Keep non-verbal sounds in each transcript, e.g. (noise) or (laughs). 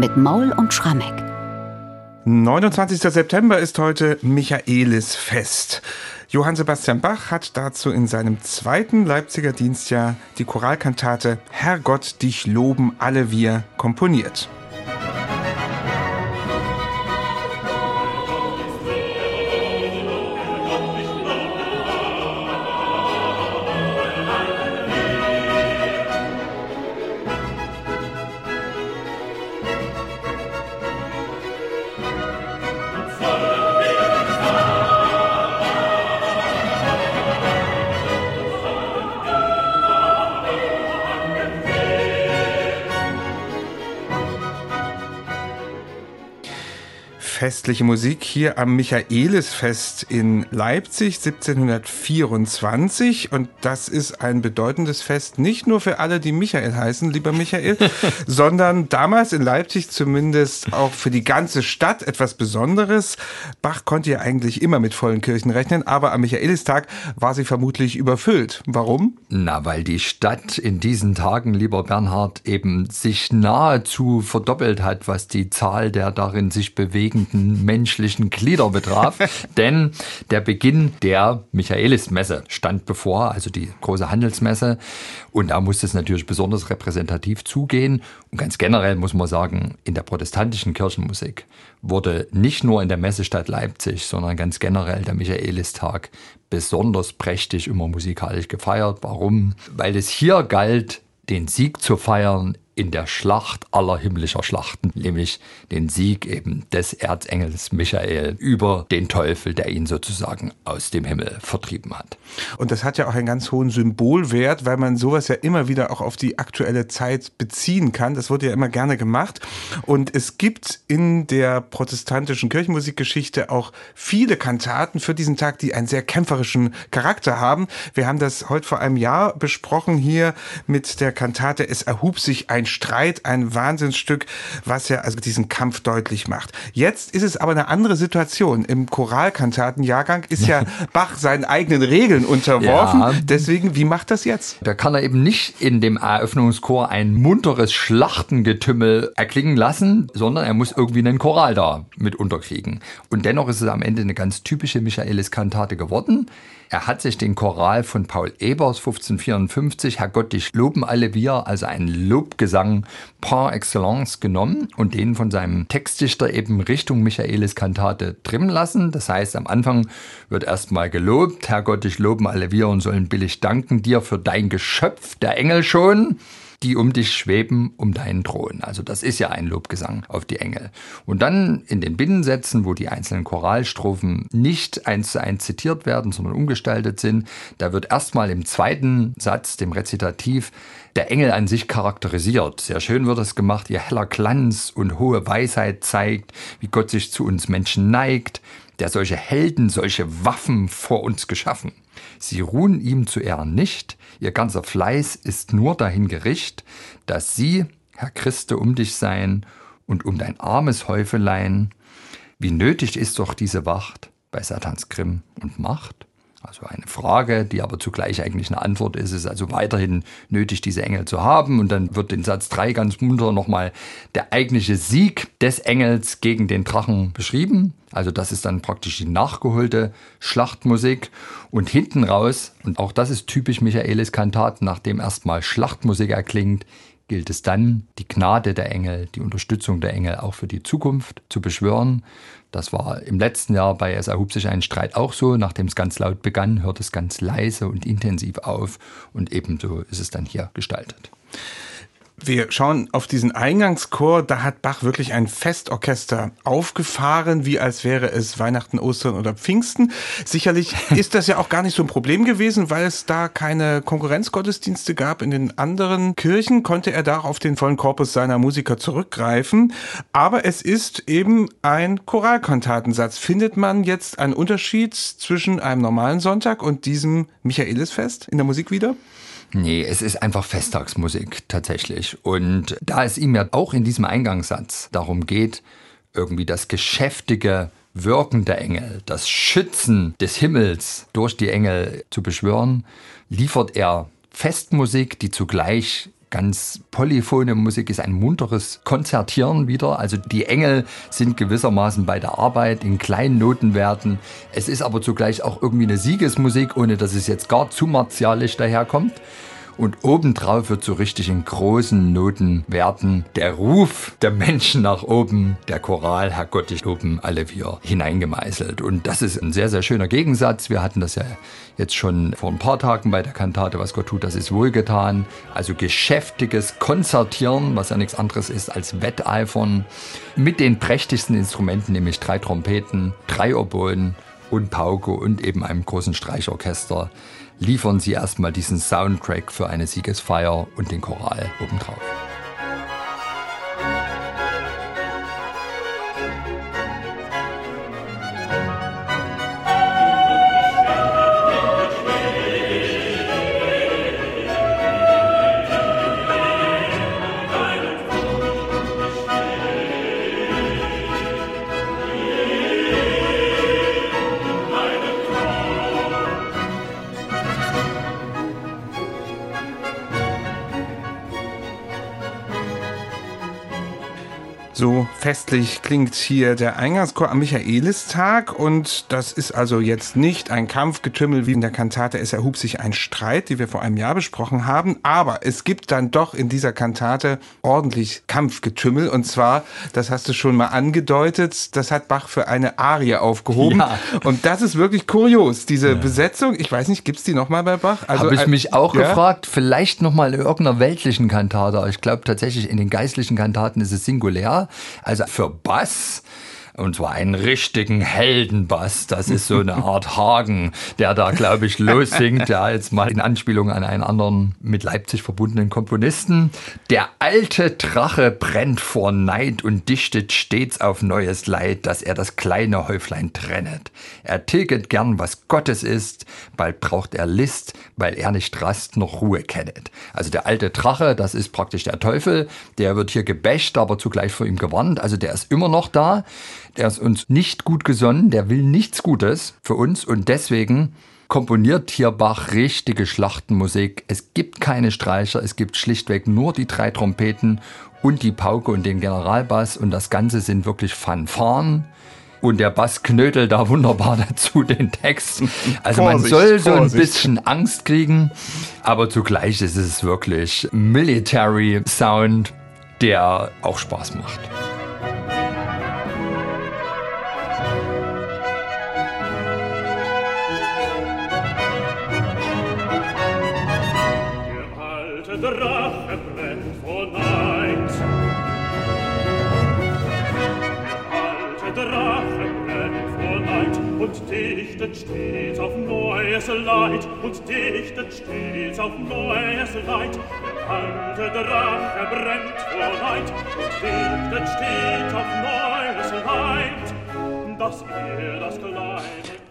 mit Maul und Schrammeck. 29. September ist heute Michaelisfest. Johann Sebastian Bach hat dazu in seinem zweiten Leipziger Dienstjahr die Choralkantate Herrgott, dich loben alle wir komponiert. Festliche Musik hier am Michaelisfest in Leipzig 1724 und das ist ein bedeutendes Fest nicht nur für alle, die Michael heißen, lieber Michael, (laughs) sondern damals in Leipzig zumindest auch für die ganze Stadt etwas Besonderes. Bach konnte ja eigentlich immer mit vollen Kirchen rechnen, aber am Michaelistag war sie vermutlich überfüllt. Warum? Na, weil die Stadt in diesen Tagen, lieber Bernhard, eben sich nahezu verdoppelt hat, was die Zahl der darin sich bewegenden gesamten menschlichen Glieder betraf. (laughs) Denn der Beginn der Michaelismesse stand bevor, also die große Handelsmesse. Und da musste es natürlich besonders repräsentativ zugehen. Und ganz generell muss man sagen, in der protestantischen Kirchenmusik wurde nicht nur in der Messestadt Leipzig, sondern ganz generell der Michaelistag besonders prächtig immer musikalisch gefeiert. Warum? Weil es hier galt, den Sieg zu feiern in der Schlacht aller himmlischer Schlachten, nämlich den Sieg eben des Erzengels Michael über den Teufel, der ihn sozusagen aus dem Himmel vertrieben hat. Und das hat ja auch einen ganz hohen Symbolwert, weil man sowas ja immer wieder auch auf die aktuelle Zeit beziehen kann. Das wurde ja immer gerne gemacht. Und es gibt in der protestantischen Kirchenmusikgeschichte auch viele Kantaten für diesen Tag, die einen sehr kämpferischen Charakter haben. Wir haben das heute vor einem Jahr besprochen hier mit der Kantate Es erhub sich ein Streit, ein Wahnsinnsstück, was ja also diesen Kampf deutlich macht. Jetzt ist es aber eine andere Situation. Im Choralkantatenjahrgang ist ja (laughs) Bach seinen eigenen Regeln unterworfen. Ja. Deswegen, wie macht das jetzt? Da kann er eben nicht in dem Eröffnungschor ein munteres Schlachtengetümmel erklingen lassen, sondern er muss irgendwie einen Choral da mit unterkriegen. Und dennoch ist es am Ende eine ganz typische Michaelis-Kantate geworden. Er hat sich den Choral von Paul Ebers 1554, Herr Gott, dich loben alle wir, also ein Lobgesang par excellence genommen und den von seinem Textdichter eben Richtung Michaelis Kantate trimmen lassen. Das heißt, am Anfang wird erstmal gelobt, Herr Gott, dich loben alle wir und sollen billig danken dir für dein Geschöpf, der Engel schon die um dich schweben, um deinen Thron. Also das ist ja ein Lobgesang auf die Engel. Und dann in den Binnensätzen, wo die einzelnen Choralstrophen nicht eins zu eins zitiert werden, sondern umgestaltet sind, da wird erstmal im zweiten Satz, dem Rezitativ, der Engel an sich charakterisiert. Sehr schön wird es gemacht, ihr heller Glanz und hohe Weisheit zeigt, wie Gott sich zu uns Menschen neigt, der solche Helden, solche Waffen vor uns geschaffen. Sie ruhen ihm zu Ehren nicht, ihr ganzer Fleiß ist nur dahin gericht, dass sie, Herr Christe, um dich seien und um dein armes Häufelein. Wie nötig ist doch diese Wacht bei Satans Grimm und Macht? Also eine Frage, die aber zugleich eigentlich eine Antwort ist. Es ist also weiterhin nötig, diese Engel zu haben. Und dann wird in Satz 3 ganz munter nochmal der eigentliche Sieg des Engels gegen den Drachen beschrieben. Also das ist dann praktisch die nachgeholte Schlachtmusik. Und hinten raus, und auch das ist typisch Michaelis Kantat, nachdem erstmal Schlachtmusik erklingt, gilt es dann, die Gnade der Engel, die Unterstützung der Engel auch für die Zukunft zu beschwören. Das war im letzten Jahr bei Es erhob sich ein Streit auch so. Nachdem es ganz laut begann, hört es ganz leise und intensiv auf. Und ebenso ist es dann hier gestaltet. Wir schauen auf diesen Eingangschor, da hat Bach wirklich ein Festorchester aufgefahren, wie als wäre es Weihnachten, Ostern oder Pfingsten. Sicherlich (laughs) ist das ja auch gar nicht so ein Problem gewesen, weil es da keine Konkurrenzgottesdienste gab. In den anderen Kirchen konnte er da auf den vollen Korpus seiner Musiker zurückgreifen. Aber es ist eben ein Choralkantatensatz. Findet man jetzt einen Unterschied zwischen einem normalen Sonntag und diesem Michaelisfest in der Musik wieder? Nee, es ist einfach Festtagsmusik tatsächlich. Und da es ihm ja auch in diesem Eingangssatz darum geht, irgendwie das geschäftige Wirken der Engel, das Schützen des Himmels durch die Engel zu beschwören, liefert er Festmusik, die zugleich ganz polyphone Musik, ist ein munteres Konzertieren wieder. Also die Engel sind gewissermaßen bei der Arbeit in kleinen Notenwerten. Es ist aber zugleich auch irgendwie eine Siegesmusik, ohne dass es jetzt gar zu martialisch daherkommt. Und obendrauf wird so richtig in großen Notenwerten der Ruf der Menschen nach oben, der Choral, Herr Gott, ich oben alle wir hineingemeißelt. Und das ist ein sehr, sehr schöner Gegensatz. Wir hatten das ja jetzt schon vor ein paar Tagen bei der Kantate, was Gott tut, das ist wohlgetan. Also geschäftiges Konzertieren, was ja nichts anderes ist als Wetteifern, mit den prächtigsten Instrumenten, nämlich drei Trompeten, drei Oboen und Pauke und eben einem großen Streichorchester liefern sie erstmal diesen Soundtrack für eine Siegesfeier und den Choral obendrauf. Festlich klingt hier der Eingangschor am Michaelistag und das ist also jetzt nicht ein Kampfgetümmel wie in der Kantate Es erhub sich ein Streit, die wir vor einem Jahr besprochen haben, aber es gibt dann doch in dieser Kantate ordentlich Kampfgetümmel und zwar, das hast du schon mal angedeutet, das hat Bach für eine Arie aufgehoben ja. und das ist wirklich kurios, diese ja. Besetzung, ich weiß nicht, gibt's die nochmal bei Bach? Also, Habe ich mich auch ja? gefragt, vielleicht nochmal in irgendeiner weltlichen Kantate, ich glaube tatsächlich in den geistlichen Kantaten ist es singulär, also für Bass und zwar einen richtigen Heldenbass. Das ist so eine Art Hagen, der da, glaube ich, lossingt. Ja, jetzt mal in Anspielung an einen anderen mit Leipzig verbundenen Komponisten. Der alte Drache brennt vor Neid und dichtet stets auf neues Leid, dass er das kleine Häuflein trennet. Er tilget gern, was Gottes ist, bald braucht er List, weil er nicht Rast noch Ruhe kennet. Also der alte Drache, das ist praktisch der Teufel, der wird hier gebächt, aber zugleich vor ihm gewarnt. Also der ist immer noch da. Der ist uns nicht gut gesonnen, der will nichts Gutes für uns und deswegen komponiert hier Bach richtige Schlachtenmusik. Es gibt keine Streicher, es gibt schlichtweg nur die drei Trompeten und die Pauke und den Generalbass und das Ganze sind wirklich Fanfaren. Und der Bass knödelt da wunderbar (laughs) dazu den Text. Also Vorsicht, man soll so ein bisschen Angst kriegen, aber zugleich ist es wirklich Military Sound, der auch Spaß macht. Und dichtet stets auf neues Leid und dichtet stets auf neues Leid. Alte Drache brennt vor Neid und dichtet stets auf neues Leid, dass er das kleine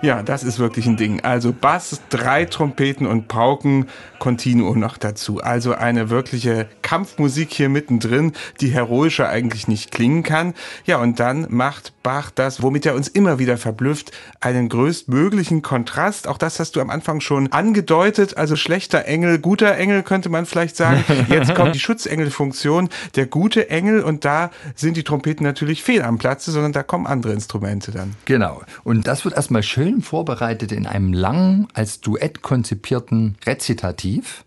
ja, das ist wirklich ein Ding. Also Bass, drei Trompeten und Pauken, Continuo noch dazu. Also eine wirkliche Kampfmusik hier mittendrin, die heroischer eigentlich nicht klingen kann. Ja, und dann macht Bach das, womit er uns immer wieder verblüfft, einen größtmöglichen Kontrast. Auch das hast du am Anfang schon angedeutet. Also schlechter Engel, guter Engel könnte man vielleicht sagen. (laughs) Jetzt kommt die Schutzengelfunktion, der gute Engel und da sind die Trompeten natürlich fehl am Platze, sondern da kommen andere Instrumente dann. Genau. Und das wird erstmal schön vorbereitet in einem langen, als Duett konzipierten Rezitativ.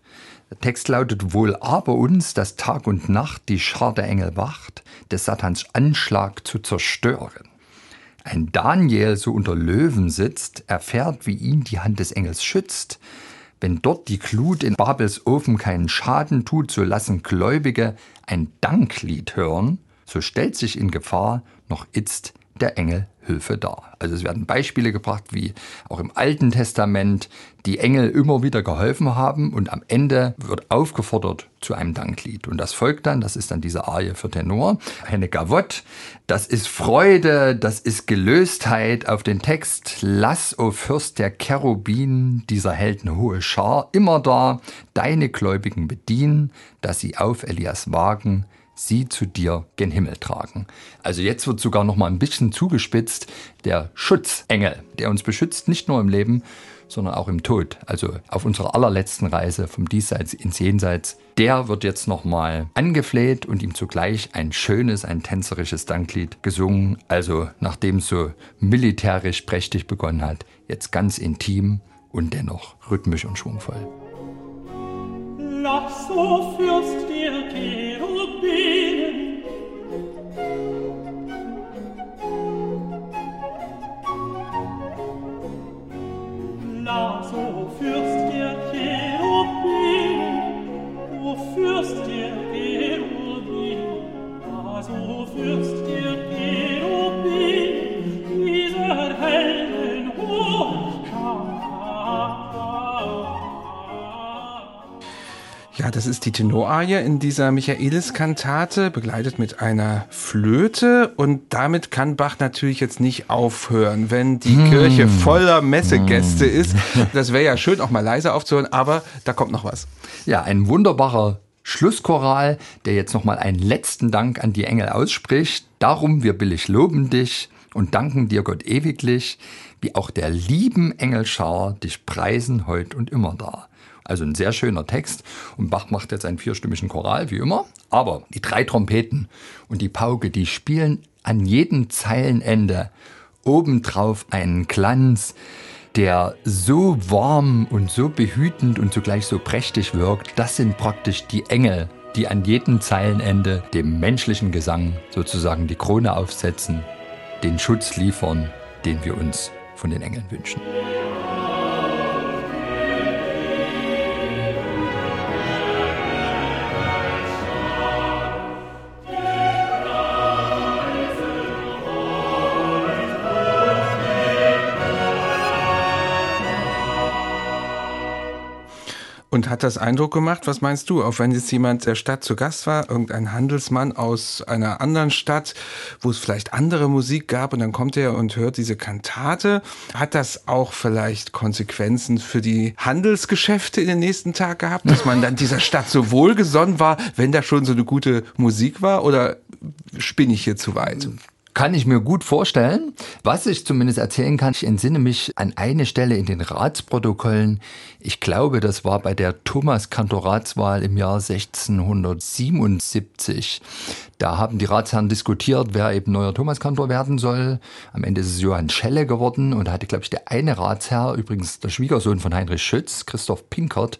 Der Text lautet wohl aber uns, dass Tag und Nacht die Schar der Engel wacht, des Satans Anschlag zu zerstören. Ein Daniel so unter Löwen sitzt, erfährt, wie ihn die Hand des Engels schützt. Wenn dort die Glut in Babels Ofen keinen Schaden tut, so lassen Gläubige ein Danklied hören, so stellt sich in Gefahr noch itzt der Engel Hilfe dar. Also es werden Beispiele gebracht, wie auch im Alten Testament die Engel immer wieder geholfen haben und am Ende wird aufgefordert zu einem Danklied. Und das folgt dann, das ist dann diese Arie für Tenor, eine Gavotte, das ist Freude, das ist Gelöstheit auf den Text, lass, o Fürst der Cherubin, dieser Helden hohe Schar, immer da, deine Gläubigen bedienen, dass sie auf Elias wagen, sie zu dir gen Himmel tragen. Also jetzt wird sogar noch mal ein bisschen zugespitzt, der Schutzengel, der uns beschützt, nicht nur im Leben, sondern auch im Tod, also auf unserer allerletzten Reise vom Diesseits ins Jenseits. Der wird jetzt nochmal angefleht und ihm zugleich ein schönes, ein tänzerisches Danklied gesungen. Also nachdem es so militärisch prächtig begonnen hat, jetzt ganz intim und dennoch rhythmisch und schwungvoll. Lass so Ja, das ist die Tenorarie in dieser Michaelis-Kantate, begleitet mit einer Flöte. Und damit kann Bach natürlich jetzt nicht aufhören, wenn die hm. Kirche voller Messegäste hm. ist. Das wäre ja schön, auch mal leise aufzuhören, aber da kommt noch was. Ja, ein wunderbarer Schlusschoral, der jetzt nochmal einen letzten Dank an die Engel ausspricht. Darum wir billig loben dich und danken dir Gott ewiglich, wie auch der lieben Engelschar dich preisen heut und immer da. Also ein sehr schöner Text. Und Bach macht jetzt einen vierstimmigen Choral, wie immer. Aber die drei Trompeten und die Pauke, die spielen an jedem Zeilenende obendrauf einen Glanz, der so warm und so behütend und zugleich so prächtig wirkt. Das sind praktisch die Engel, die an jedem Zeilenende dem menschlichen Gesang sozusagen die Krone aufsetzen, den Schutz liefern, den wir uns von den Engeln wünschen. Und hat das Eindruck gemacht? Was meinst du? Auch wenn jetzt jemand der Stadt zu Gast war, irgendein Handelsmann aus einer anderen Stadt, wo es vielleicht andere Musik gab und dann kommt er und hört diese Kantate. Hat das auch vielleicht Konsequenzen für die Handelsgeschäfte in den nächsten Tag gehabt, dass man dann dieser Stadt so wohlgesonnen war, wenn da schon so eine gute Musik war? Oder spinne ich hier zu weit? Kann ich mir gut vorstellen. Was ich zumindest erzählen kann, ich entsinne mich an eine Stelle in den Ratsprotokollen. Ich glaube, das war bei der Thomas-Kantoratswahl im Jahr 1677. Da haben die Ratsherren diskutiert, wer eben neuer Thomaskantor werden soll. Am Ende ist es Johann Schelle geworden und da hatte, glaube ich, der eine Ratsherr, übrigens der Schwiegersohn von Heinrich Schütz, Christoph Pinkert,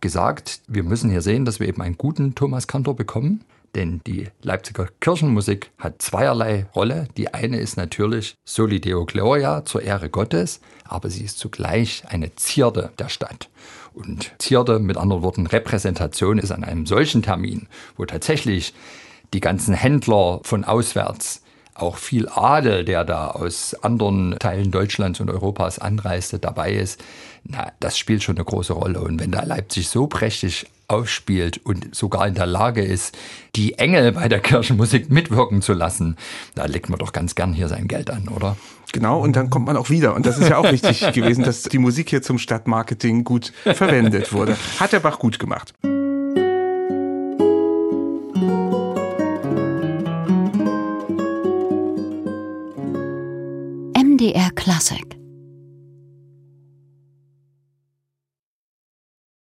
gesagt, wir müssen hier sehen, dass wir eben einen guten Thomaskantor bekommen. Denn die Leipziger Kirchenmusik hat zweierlei Rolle. Die eine ist natürlich Soli Deo Gloria zur Ehre Gottes, aber sie ist zugleich eine Zierde der Stadt. Und Zierde, mit anderen Worten Repräsentation, ist an einem solchen Termin, wo tatsächlich die ganzen Händler von auswärts auch viel Adel, der da aus anderen Teilen Deutschlands und Europas anreiste, dabei ist, na, das spielt schon eine große Rolle. Und wenn da Leipzig so prächtig aufspielt und sogar in der Lage ist, die Engel bei der Kirchenmusik mitwirken zu lassen, da legt man doch ganz gern hier sein Geld an, oder? Genau, und dann kommt man auch wieder. Und das ist ja auch wichtig (laughs) gewesen, dass die Musik hier zum Stadtmarketing gut verwendet wurde. Hat der Bach gut gemacht. MDR Classic